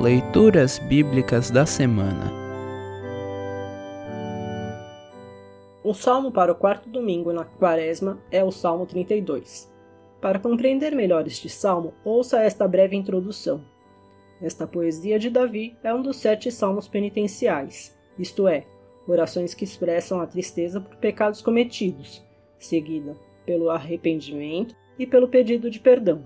Leituras Bíblicas da Semana O salmo para o quarto domingo na quaresma é o Salmo 32. Para compreender melhor este salmo, ouça esta breve introdução. Esta poesia de Davi é um dos sete salmos penitenciais, isto é, orações que expressam a tristeza por pecados cometidos, seguida pelo arrependimento e pelo pedido de perdão.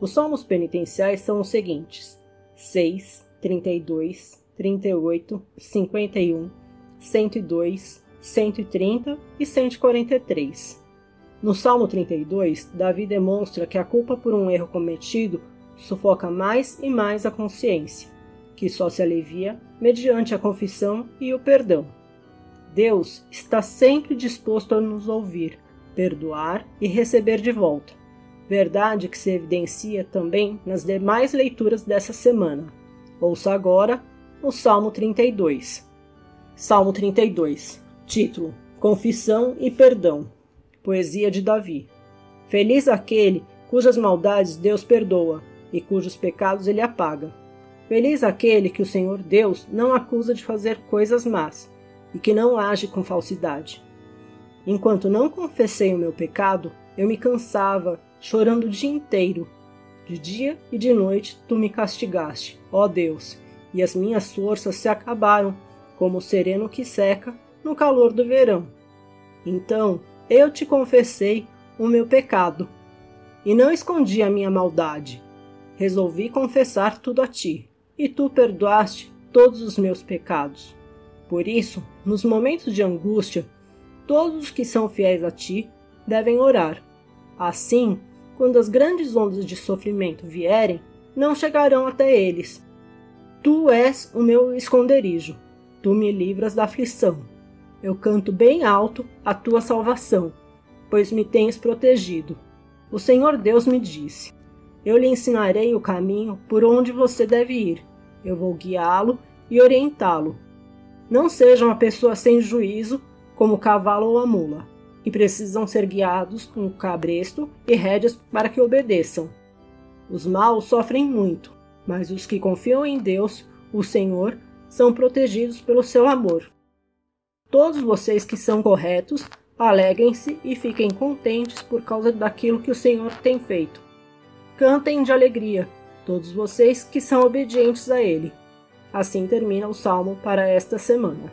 Os salmos penitenciais são os seguintes: 6, 32, 38, 51, 102, 130 e 143. No Salmo 32, Davi demonstra que a culpa por um erro cometido sufoca mais e mais a consciência, que só se alivia mediante a confissão e o perdão. Deus está sempre disposto a nos ouvir, perdoar e receber de volta verdade que se evidencia também nas demais leituras dessa semana. Ouça agora o Salmo 32. Salmo 32. Título: Confissão e Perdão. Poesia de Davi. Feliz aquele cujas maldades Deus perdoa e cujos pecados ele apaga. Feliz aquele que o Senhor Deus não acusa de fazer coisas más e que não age com falsidade. Enquanto não confessei o meu pecado, eu me cansava chorando o dia inteiro. De dia e de noite tu me castigaste, ó Deus, e as minhas forças se acabaram, como o sereno que seca no calor do verão. Então eu te confessei o meu pecado, e não escondi a minha maldade. Resolvi confessar tudo a ti, e tu perdoaste todos os meus pecados. Por isso, nos momentos de angústia, todos os que são fiéis a ti devem orar. Assim, quando as grandes ondas de sofrimento vierem, não chegarão até eles. Tu és o meu esconderijo, tu me livras da aflição. Eu canto bem alto a tua salvação, pois me tens protegido. O Senhor Deus me disse: Eu lhe ensinarei o caminho por onde você deve ir. Eu vou guiá-lo e orientá-lo. Não seja uma pessoa sem juízo, como o cavalo ou a mula que precisam ser guiados com cabresto e rédeas para que obedeçam. Os maus sofrem muito, mas os que confiam em Deus, o Senhor, são protegidos pelo seu amor. Todos vocês que são corretos, alegrem-se e fiquem contentes por causa daquilo que o Senhor tem feito. Cantem de alegria, todos vocês que são obedientes a Ele. Assim termina o salmo para esta semana.